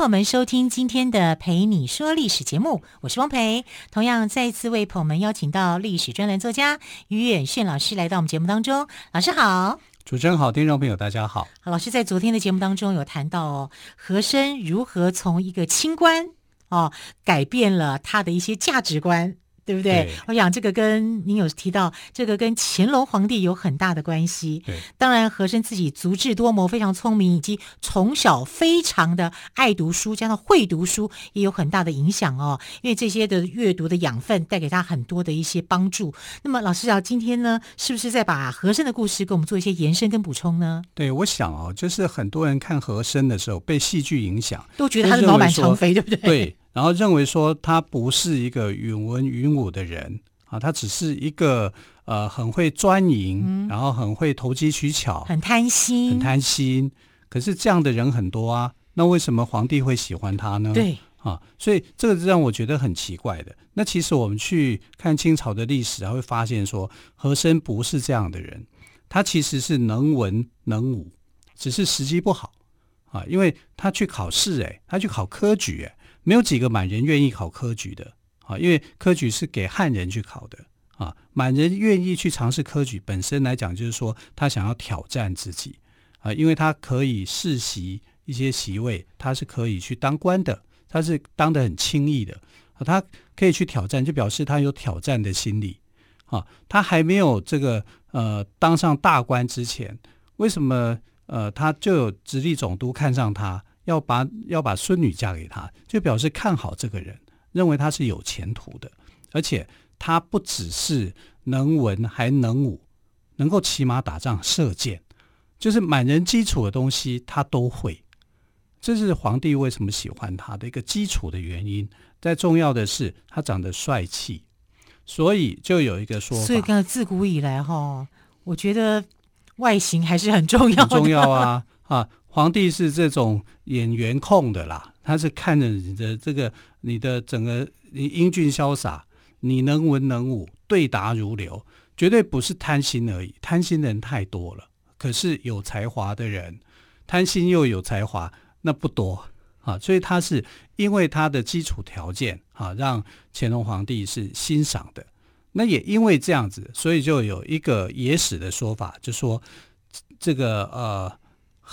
朋友们收听今天的《陪你说历史》节目，我是汪培。同样再一次为朋友们邀请到历史专栏作家于远炫老师来到我们节目当中。老师好，主持人好，听众朋友大家好。好，老师在昨天的节目当中有谈到哦，和珅如何从一个清官哦，改变了他的一些价值观。对不对？对，我想这个跟您有提到，这个跟乾隆皇帝有很大的关系。对，当然和珅自己足智多谋，非常聪明，以及从小非常的爱读书，加上会读书，也有很大的影响哦。因为这些的阅读的养分带给他很多的一些帮助。那么老师啊，今天呢，是不是再把和珅的故事给我们做一些延伸跟补充呢？对，我想哦，就是很多人看和珅的时候被戏剧影响，都觉得他是老板常飞，对不对？对。然后认为说他不是一个允文允武的人啊，他只是一个呃很会钻营，嗯、然后很会投机取巧，很贪心，很贪心。可是这样的人很多啊，那为什么皇帝会喜欢他呢？对啊，所以这个是让我觉得很奇怪的。那其实我们去看清朝的历史，还会发现说和珅不是这样的人，他其实是能文能武，只是时机不好啊，因为他去考试，哎，他去考科举，哎。没有几个满人愿意考科举的啊，因为科举是给汉人去考的啊。满人愿意去尝试科举，本身来讲就是说他想要挑战自己啊，因为他可以世袭一些席位，他是可以去当官的，他是当得很轻易的啊，他可以去挑战，就表示他有挑战的心理啊。他还没有这个呃当上大官之前，为什么呃他就有直隶总督看上他？要把要把孙女嫁给他，就表示看好这个人，认为他是有前途的，而且他不只是能文还能武，能够骑马打仗、射箭，就是满人基础的东西他都会。这是皇帝为什么喜欢他的一个基础的原因。再重要的是，他长得帅气，所以就有一个说法。所以，看自古以来哈，我觉得外形还是很重要的，很重要啊啊。皇帝是这种演员控的啦，他是看着你的这个，你的整个你英俊潇洒，你能文能武，对答如流，绝对不是贪心而已。贪心的人太多了，可是有才华的人，贪心又有才华，那不多啊。所以他是因为他的基础条件啊，让乾隆皇帝是欣赏的。那也因为这样子，所以就有一个野史的说法，就说这个呃。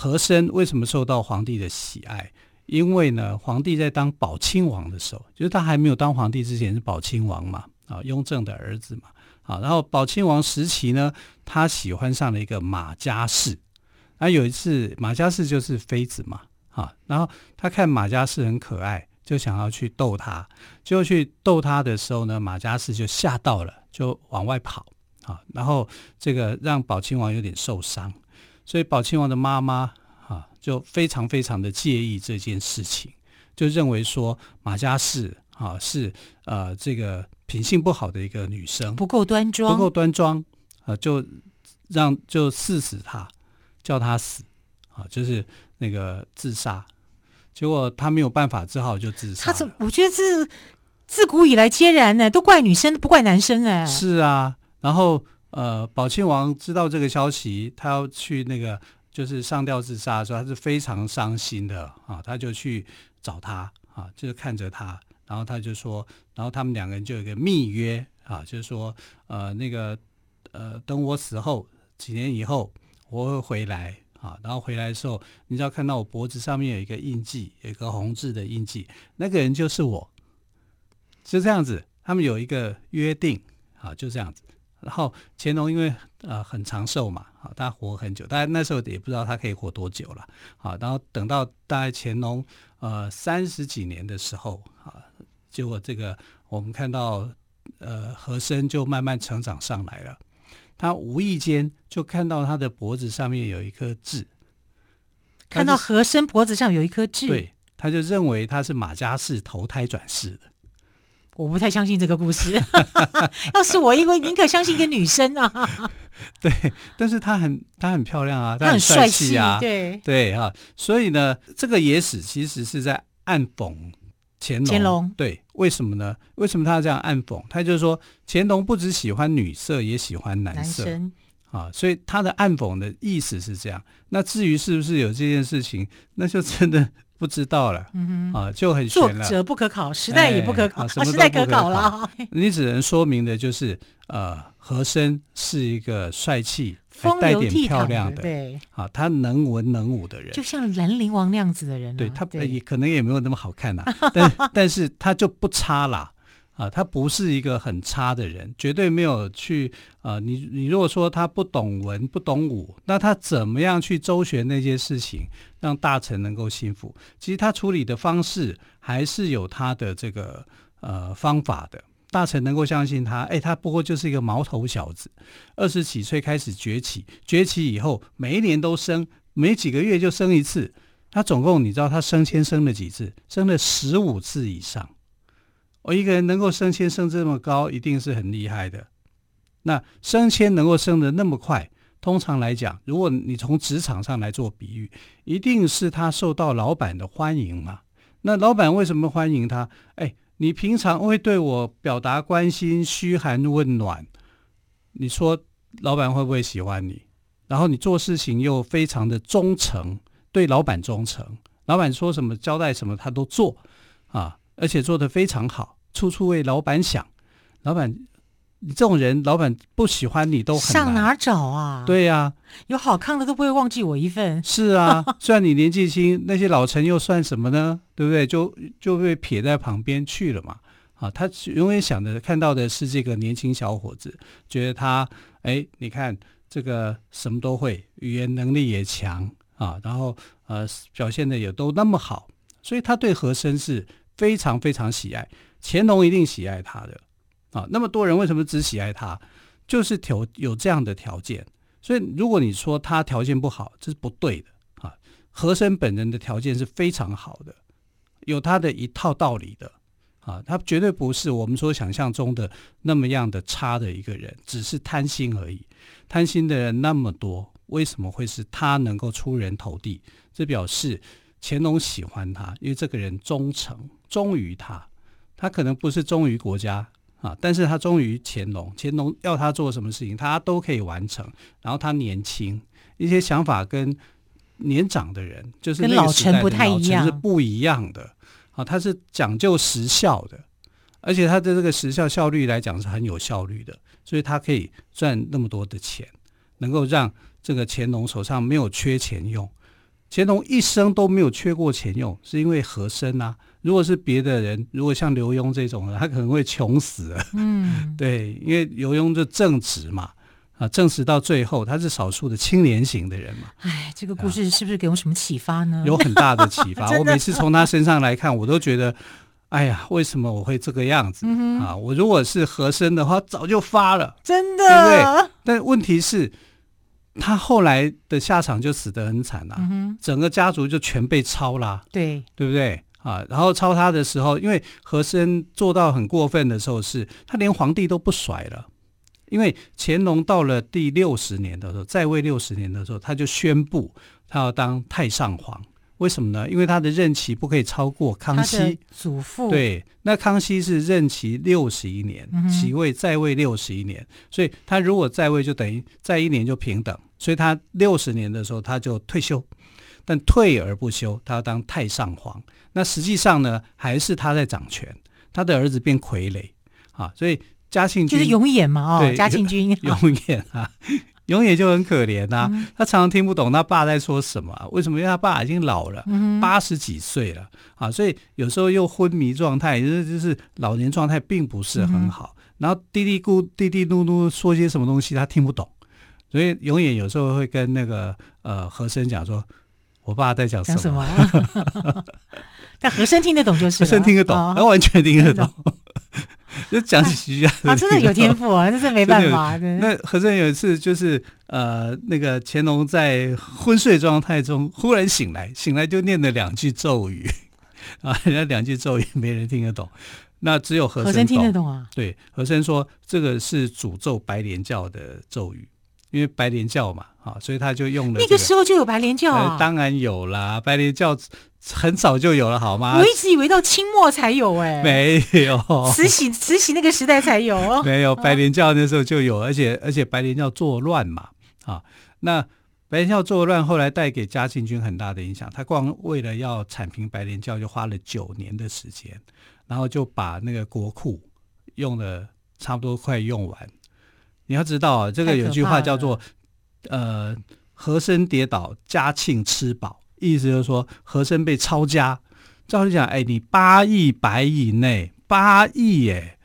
和珅为什么受到皇帝的喜爱？因为呢，皇帝在当宝亲王的时候，就是他还没有当皇帝之前是宝亲王嘛，啊，雍正的儿子嘛，啊，然后宝亲王时期呢，他喜欢上了一个马家氏，啊，有一次马家氏就是妃子嘛，啊，然后他看马家氏很可爱，就想要去逗她，就去逗她的时候呢，马家氏就吓到了，就往外跑，啊，然后这个让宝亲王有点受伤。所以宝亲王的妈妈啊，就非常非常的介意这件事情，就认为说马家氏啊是呃这个品性不好的一个女生，不够端庄，不够端庄啊，就让就赐死她，叫她死啊，就是那个自杀。结果她没有办法，只好就自杀。他怎么？我觉得这自古以来皆然呢，都怪女生，不怪男生哎。是啊，然后。呃，宝亲王知道这个消息，他要去那个就是上吊自杀的时候，他是非常伤心的啊，他就去找他啊，就是看着他，然后他就说，然后他们两个人就有一个密约啊，就是说，呃，那个呃，等我死后几年以后，我会回来啊，然后回来的时候，你只要看到我脖子上面有一个印记，有一个红字的印记，那个人就是我，就这样子，他们有一个约定啊，就这样子。然后乾隆因为呃很长寿嘛，啊，他活很久，但那时候也不知道他可以活多久了，啊，然后等到大概乾隆呃三十几年的时候，啊，结果这个我们看到呃和珅就慢慢成长上来了，他无意间就看到他的脖子上面有一颗痣，看到和珅脖子上有一颗痣，对，他就认为他是马家氏投胎转世的。我不太相信这个故事。要是我，因为宁可相信一个女生啊。对，但是她很她很漂亮啊，她很帅气啊，对对啊，所以呢，这个野史其实是在暗讽乾隆。乾隆对，为什么呢？为什么他要这样暗讽？他就是说，乾隆不只喜欢女色，也喜欢男色男啊，所以他的暗讽的意思是这样。那至于是不是有这件事情，那就真的。不知道了，嗯哼，啊，就很悬了。作者不可考，时代也不可考，哎、啊，时代可考了。你只能说明的就是，呃，和珅是一个帅气、风流倜傥漂亮的，对，啊，他能文能武的人，就像兰陵王那样子的人、啊。对他也可能也没有那么好看呐、啊，但但是他就不差啦。啊，他不是一个很差的人，绝对没有去啊。你你如果说他不懂文不懂武，那他怎么样去周旋那些事情，让大臣能够信服？其实他处理的方式还是有他的这个呃方法的，大臣能够相信他。哎，他不过就是一个毛头小子，二十几岁开始崛起，崛起以后每一年都升，每几个月就升一次。他总共你知道他升迁升了几次？升了十五次以上。我一个人能够升迁升这么高，一定是很厉害的。那升迁能够升得那么快，通常来讲，如果你从职场上来做比喻，一定是他受到老板的欢迎嘛。那老板为什么欢迎他？哎，你平常会对我表达关心、嘘寒问暖，你说老板会不会喜欢你？然后你做事情又非常的忠诚，对老板忠诚，老板说什么、交代什么他都做啊。而且做得非常好，处处为老板想。老板，你这种人，老板不喜欢你都很。上哪找啊？对呀、啊，有好看的都不会忘记我一份。是啊，虽然你年纪轻，那些老臣又算什么呢？对不对？就就被撇在旁边去了嘛。啊，他永远想的看到的是这个年轻小伙子，觉得他哎，你看这个什么都会，语言能力也强啊，然后呃表现的也都那么好，所以他对和珅是。非常非常喜爱，乾隆一定喜爱他的啊！那么多人为什么只喜爱他？就是条有这样的条件。所以如果你说他条件不好，这是不对的啊！和珅本人的条件是非常好的，有他的一套道理的啊！他绝对不是我们所想象中的那么样的差的一个人，只是贪心而已。贪心的人那么多，为什么会是他能够出人头地？这表示。乾隆喜欢他，因为这个人忠诚，忠于他。他可能不是忠于国家啊，但是他忠于乾隆。乾隆要他做什么事情，他都可以完成。然后他年轻，一些想法跟年长的人，就是那个时代的老臣不太一样，是不一样的。啊，他是讲究时效的，而且他的这个时效效率来讲是很有效率的，所以他可以赚那么多的钱，能够让这个乾隆手上没有缺钱用。乾隆一生都没有缺过钱用，是因为和珅啊。如果是别的人，如果像刘墉这种的，他可能会穷死了。嗯，对，因为刘墉就正直嘛，啊，正直到最后，他是少数的清廉型的人嘛。哎，这个故事是不是给我什么启发呢？有很大的启发。我每次从他身上来看，我都觉得，哎呀，为什么我会这个样子？嗯、啊，我如果是和珅的话，早就发了，真的，对不对？但问题是。他后来的下场就死得很惨了，嗯，整个家族就全被抄了，对，对不对啊？然后抄他的时候，因为和珅做到很过分的时候是，是他连皇帝都不甩了。因为乾隆到了第六十年的时候，在位六十年的时候，他就宣布他要当太上皇。为什么呢？因为他的任期不可以超过康熙祖父。对，那康熙是任期六十一年，即位在位六十一年，所以他如果在位就等于在一年就平等。所以他六十年的时候他就退休，但退而不休，他要当太上皇。那实际上呢，还是他在掌权，他的儿子变傀儡啊。所以嘉庆君就是永远嘛，哦，嘉庆君 永远啊，永远就很可怜呐、啊嗯。他常常听不懂他爸在说什么、啊，为什么？因为他爸已经老了，八、嗯、十几岁了啊，所以有时候又昏迷状态，就是就是老年状态并不是很好。嗯、然后嘀嘀咕嘀嘀噜噜说些什么东西，他听不懂。所以永远有时候会跟那个呃和珅讲说，我爸在讲什么？什么啊、但和珅听得懂就是。和珅听得懂，他、哦、完全听得懂。就讲几句啊，啊，真的有天赋啊，这是没办法。那和珅有一次就是呃，那个乾隆在昏睡状态中忽然醒来，醒来就念了两句咒语 啊，人家两句咒语没人听得懂。那只有和珅和珅听得懂啊。对，和珅说这个是诅咒白莲教的咒语，因为白莲教嘛，啊，所以他就用了、这个。那个时候就有白莲教啊？呃、当然有啦，白莲教很早就有了，好吗？我一直以为到清末才有、欸，哎，没有，慈禧慈禧那个时代才有，没有白莲教那时候就有，而且而且白莲教作乱嘛，啊，那。白莲教作乱，后来带给嘉庆君很大的影响。他光为了要铲平白莲教，就花了九年的时间，然后就把那个国库用了差不多快用完。你要知道啊，这个有句话叫做“呃，和珅跌倒，嘉庆吃饱”，意思就是说和珅被抄家。照理讲，哎，你八亿白银呢？八亿耶，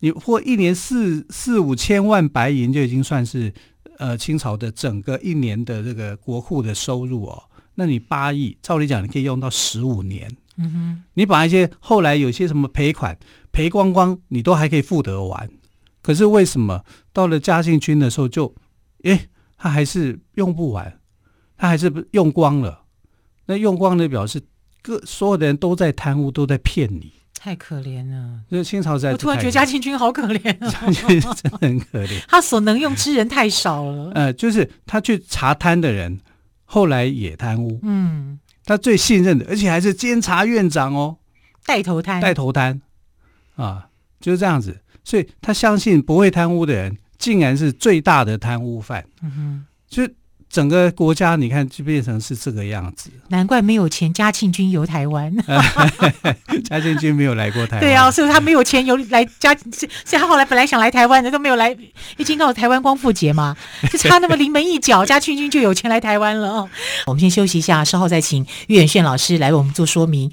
你或一年四四五千万白银就已经算是。呃，清朝的整个一年的这个国库的收入哦，那你八亿，照理讲你可以用到十五年。嗯哼，你把一些后来有些什么赔款赔光光，你都还可以付得完。可是为什么到了嘉庆君的时候就，诶，他还是用不完，他还是用光了。那用光的表示各所有的人都在贪污，都在骗你。太可怜了，这清朝在。我突然觉得嘉庆君好可怜啊，嘉庆君真的很可怜。他所能用之人太少了。呃，就是他去查贪的人，后来也贪污。嗯，他最信任的，而且还是监察院长哦，带头贪，带头贪啊，就是这样子。所以他相信不会贪污的人，竟然是最大的贪污犯。嗯哼，就。整个国家，你看就变成是这个样子。难怪没有钱，嘉庆君游台湾。嘉庆君没有来过台湾。对啊，所以他没有钱游来嘉。所以他后来本来想来台湾的都没有来，已经到台湾光复节嘛，就差那么临门一脚，嘉庆君就有钱来台湾了哦。我们先休息一下，稍后再请岳远炫老师来为我们做说明。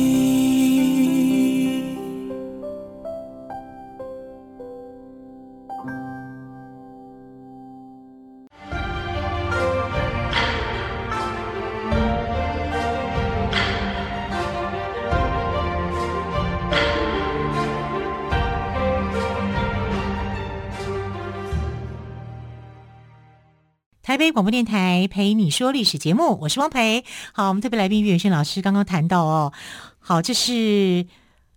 广播电台陪你说历史节目，我是汪培。好，我们特别来宾岳远轩老师刚刚谈到哦，好，这是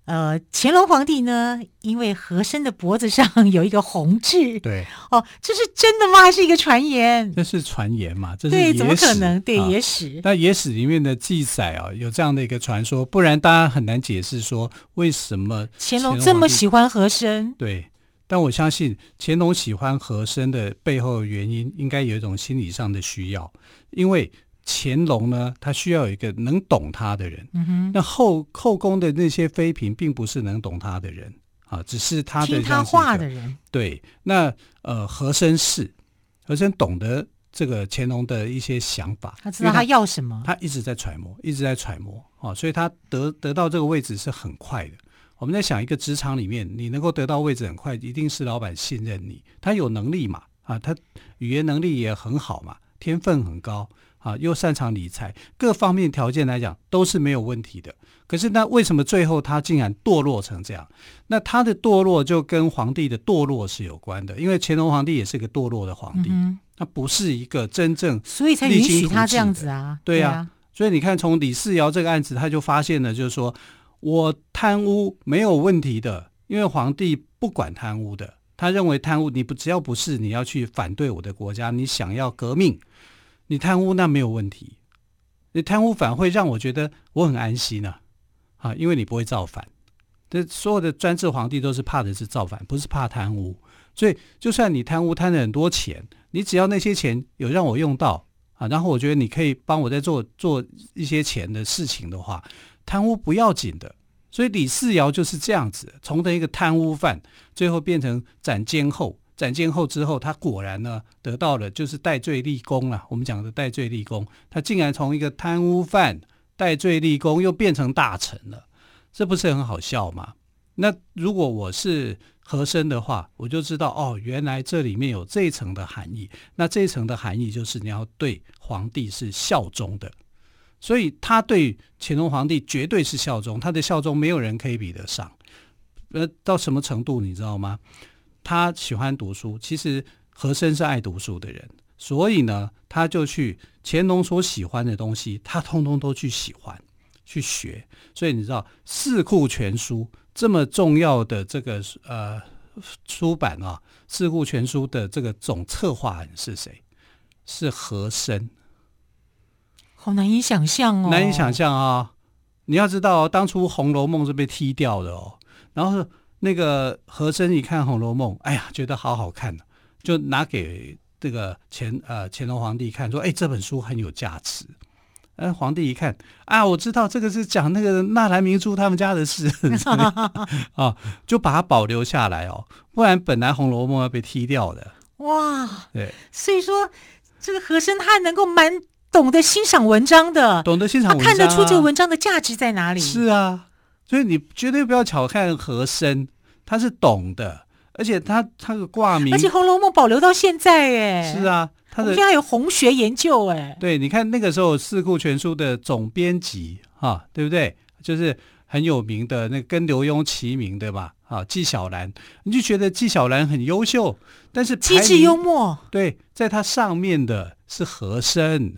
呃乾隆皇帝呢，因为和珅的脖子上 有一个红痣，对，哦，这是真的吗？还是一个传言？这是传言嘛？这是对，怎么可能？对，啊、野史。那野史里面的记载啊，有这样的一个传说，不然大家很难解释说为什么乾隆这么喜欢和珅？对。但我相信乾隆喜欢和珅的背后的原因，应该有一种心理上的需要，因为乾隆呢，他需要有一个能懂他的人。嗯哼。那后后宫的那些妃嫔，并不是能懂他的人啊，只是他的听他话的人。对，那呃，和珅是和珅懂得这个乾隆的一些想法，他知道他要什么，他一直在揣摩，一直在揣摩啊，所以他得得到这个位置是很快的。我们在想一个职场里面，你能够得到位置很快，一定是老板信任你，他有能力嘛？啊，他语言能力也很好嘛，天分很高啊，又擅长理财，各方面条件来讲都是没有问题的。可是那为什么最后他竟然堕落成这样？那他的堕落就跟皇帝的堕落是有关的，因为乾隆皇帝也是个堕落的皇帝，嗯、他不是一个真正，所以才允许他这样子啊。对呀、啊，对啊、所以你看，从李世尧这个案子，他就发现了，就是说。我贪污没有问题的，因为皇帝不管贪污的，他认为贪污你不只要不是你要去反对我的国家，你想要革命，你贪污那没有问题，你贪污反会让我觉得我很安心呢，啊，因为你不会造反。这所有的专制皇帝都是怕的是造反，不是怕贪污。所以就算你贪污贪了很多钱，你只要那些钱有让我用到啊，然后我觉得你可以帮我在做做一些钱的事情的话。贪污不要紧的，所以李世尧就是这样子，从的一个贪污犯，最后变成斩监候，斩监候之后，他果然呢得到了就是戴罪立功了。我们讲的戴罪立功，他竟然从一个贪污犯戴罪立功，又变成大臣了，这不是很好笑吗？那如果我是和珅的话，我就知道哦，原来这里面有这一层的含义。那这一层的含义就是你要对皇帝是效忠的，所以他对乾隆皇帝绝对是效忠，他的效忠没有人可以比得上。呃，到什么程度你知道吗？他喜欢读书，其实和珅是爱读书的人，所以呢，他就去乾隆所喜欢的东西，他通通都去喜欢去学。所以你知道《四库全书》。这么重要的这个呃出版啊，《四库全书》的这个总策划人是谁？是和珅。好难以想象哦，难以想象啊！你要知道哦，当初《红楼梦》是被踢掉的哦。然后那个和珅一看《红楼梦》，哎呀，觉得好好看，就拿给这个乾呃乾隆皇帝看，说：“哎，这本书很有价值。”哎，皇帝一看啊，我知道这个是讲那个纳兰明珠他们家的事 啊，就把它保留下来哦，不然本来《红楼梦》要被踢掉的。哇，对，所以说这个和珅他能够蛮懂得欣赏文章的，懂得欣赏文章，啊，他看得出这个文章的价值在哪里。是啊，所以你绝对不要小看和珅，他是懂的，而且他他的挂名，而且《红楼梦》保留到现在，哎，是啊。他的现在有红学研究哎，对，你看那个时候《四库全书》的总编辑哈，对不对？就是很有名的那跟刘墉齐名的吧，啊，纪晓岚，你就觉得纪晓岚很优秀，但是机智幽默，对，在他上面的是和珅，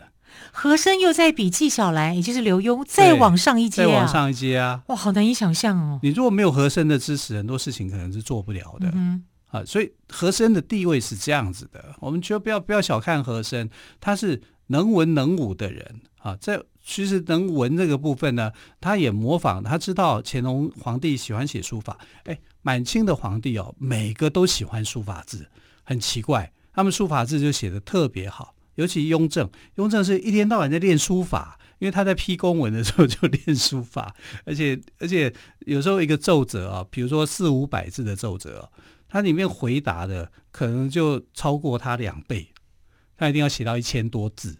和珅又在比纪晓岚，也就是刘墉再往上一阶，再往上一阶啊！哇，好难以想象哦。你如果没有和珅的支持，很多事情可能是做不了的。嗯啊，所以和珅的地位是这样子的，我们就不要不要小看和珅，他是能文能武的人啊。在其实能文这个部分呢，他也模仿，他知道乾隆皇帝喜欢写书法，哎，满清的皇帝哦，每个都喜欢书法字，很奇怪，他们书法字就写得特别好，尤其雍正，雍正是一天到晚在练书法，因为他在批公文的时候就练书法，而且而且有时候一个奏折啊，比如说四五百字的奏折。他里面回答的可能就超过他两倍，他一定要写到一千多字，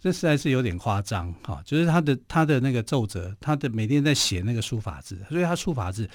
这实在是有点夸张哈。就是他的他的那个奏折，他的每天在写那个书法字，所以他书法字，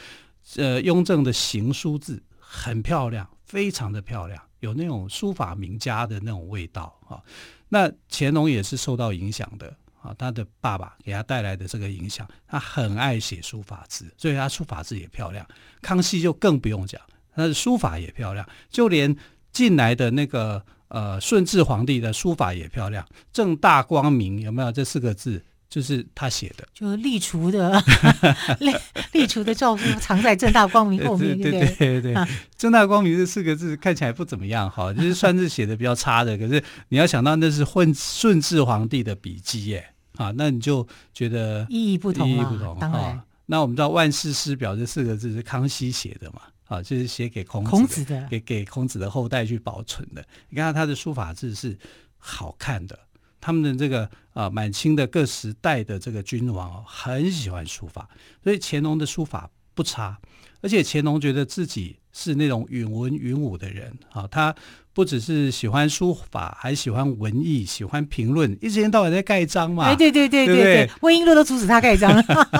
呃，雍正的行书字很漂亮，非常的漂亮，有那种书法名家的那种味道哈。那乾隆也是受到影响的啊，他的爸爸给他带来的这个影响，他很爱写书法字，所以他书法字也漂亮。康熙就更不用讲。他的书法也漂亮，就连进来的那个呃顺治皇帝的书法也漂亮。正大光明有没有这四个字？就是他写的，就立储的 立立储的诏书藏在正大光明后面，对对对对对。正大光明这四个字看起来不怎么样哈，就是算是写的比较差的。可是你要想到那是混顺治皇帝的笔记耶，啊，那你就觉得意义不同，意义不同。当然，那我们知道万世师表这四个字是康熙写的嘛？啊，就是写给孔子，孔子的，给给孔子的后代去保存的。你看他的书法字是好看的，他们的这个啊，满清的各时代的这个君王哦，很喜欢书法，所以乾隆的书法不差，而且乾隆觉得自己是那种允文允武的人啊，他。不只是喜欢书法，还喜欢文艺，喜欢评论，一天到晚在盖章嘛。哎，对对对对对，温瓔珞都阻止他盖章，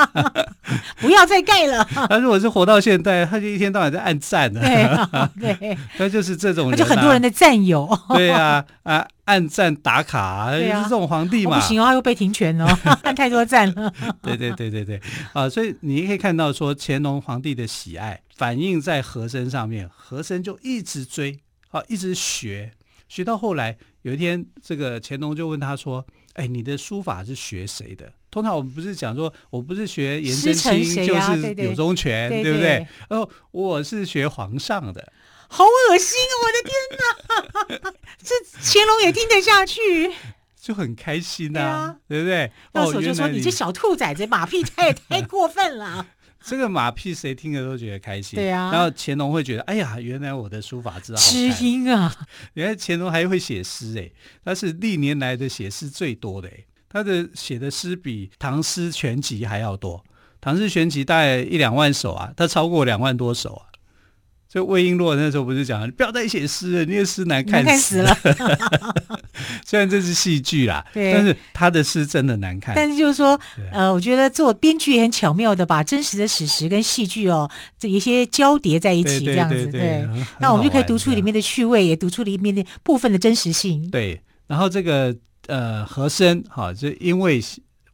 不要再盖了。他如果是活到现在，他就一天到晚在按赞呢。对，对，他就是这种人，啊，他就很多人的战友。对，啊，啊，按赞打卡，就是这种皇帝嘛。不行哦，他又被停权哦，按太多赞了。对对对对对，啊，所以你可以看到说，乾隆皇帝的喜爱反映在和珅上面，和珅就一直追。啊，一直学，学到后来，有一天，这个乾隆就问他说：“哎，你的书法是学谁的？通常我们不是讲说，我不是学颜真卿，就是柳宗权，对，不对？哦，我是学皇上的，好恶心哦！我的天哪，这乾隆也听得下去，就很开心呐、啊，对，啊、对不对？到时候就说你，你这小兔崽子，马屁太太过分了。”这个马屁谁听了都觉得开心，对啊。然后乾隆会觉得，哎呀，原来我的书法字好知音啊！原来乾隆还会写诗哎，他是历年来的写诗最多的哎，他的写的诗比《唐诗全集》还要多，《唐诗全集》大概一两万首啊，他超过两万多首啊。所以魏璎珞那时候不是讲，你不要再写诗了，那些诗难看死了。虽然这是戏剧啦，但是他的诗真的难看。但是就是说，呃，我觉得做编剧也很巧妙的把真实的史实跟戏剧哦，这一些交叠在一起，这样子，对对对对很那我们就可以读出里面的趣味，也读出里面的部分的真实性。对，然后这个呃和珅哈，就因为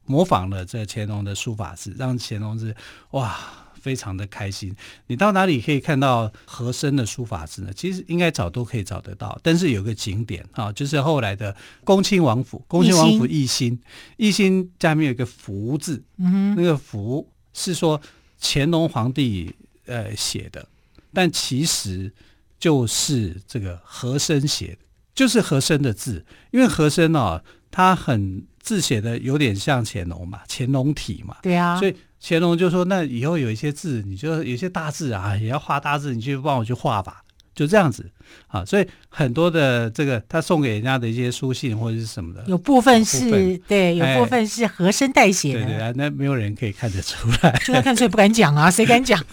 模仿了这乾隆的书法字，让乾隆是哇。非常的开心。你到哪里可以看到和珅的书法字呢？其实应该找都可以找得到。但是有个景点啊，就是后来的恭亲王府，恭亲王府奕欣，奕欣下面有一个福字，嗯，那个福是说乾隆皇帝呃写的，但其实就是这个和珅写的，就是和珅的字。因为和珅啊，他很字写的有点像乾隆嘛，乾隆体嘛，对啊，所以。乾隆就说：“那以后有一些字，你就有些大字啊，也要画大字，你去帮我去画吧。”就这样子啊，所以很多的这个他送给人家的一些书信或者是什么的，有部分是对，有部分是和珅代写的，对对啊，那没有人可以看得出来，就算看出来不敢讲啊，谁敢讲？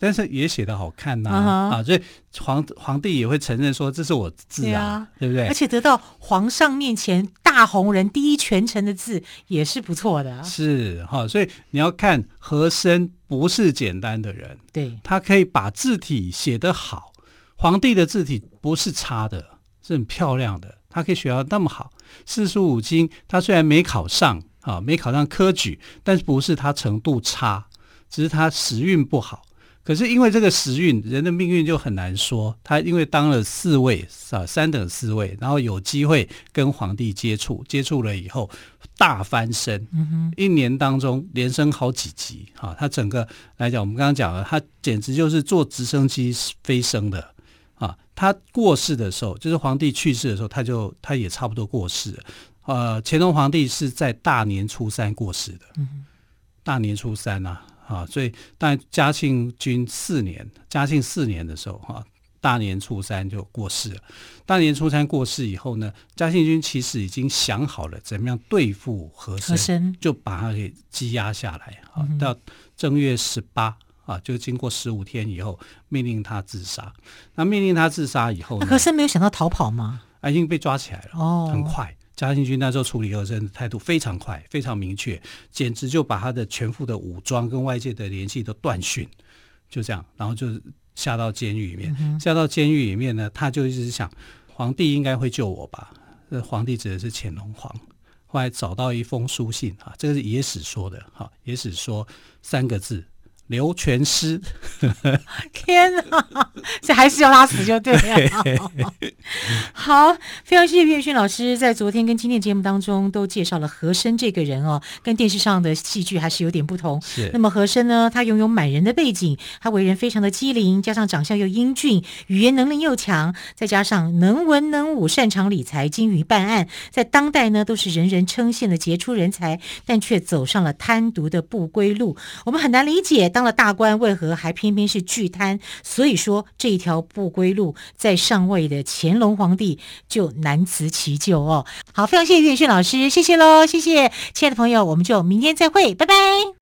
但是也写的好看呐啊，所以皇皇帝也会承认说这是我字啊，对啊，对不对？而且得到皇上面前大红人第一权臣的字也是不错的，是哈，所以你要看和珅不是简单的人，对，他可以把字体写得好。皇帝的字体不是差的，是很漂亮的。他可以学到那么好，四书五经，他虽然没考上啊，没考上科举，但是不是他程度差，只是他时运不好。可是因为这个时运，人的命运就很难说。他因为当了四位啊，三等四位，然后有机会跟皇帝接触，接触了以后大翻身。嗯哼，一年当中连升好几级啊。他整个来讲，我们刚刚讲了，他简直就是坐直升机飞升的。啊，他过世的时候，就是皇帝去世的时候，他就他也差不多过世了。呃，乾隆皇帝是在大年初三过世的，嗯、大年初三呐、啊，啊，所以但嘉庆君四年，嘉庆四年的时候，哈、啊，大年初三就过世了。大年初三过世以后呢，嘉庆君其实已经想好了怎么样对付和珅，就把他给羁押下来，啊，嗯、到正月十八。啊，就经过十五天以后，命令他自杀。那命令他自杀以后那可是没有想到逃跑吗？啊，已经被抓起来了。哦，很快，嘉庆君那时候处理和珅的态度非常快，非常明确，简直就把他的全副的武装跟外界的联系都断讯。就这样，然后就下到监狱里面。嗯、下到监狱里面呢，他就一直想，皇帝应该会救我吧？这皇帝指的是乾隆皇。后来找到一封书信啊，这个是野史说的哈，野史说三个字。留全师，天哪！这还是要他死就对了。对好，非常谢谢岳轩老师在昨天跟今天节目当中都介绍了和珅这个人哦，跟电视上的戏剧还是有点不同。是。那么和珅呢，他拥有满人的背景，他为人非常的机灵，加上长相又英俊，语言能力又强，再加上能文能武，擅长理财，精于办案，在当代呢都是人人称羡的杰出人才，但却走上了贪渎的不归路。我们很难理解。当了大官，为何还偏偏是巨贪？所以说，这一条不归路，在上位的乾隆皇帝就难辞其咎哦。好，非常谢谢岳迅老师，谢谢喽，谢谢，亲爱的朋友，我们就明天再会，拜拜。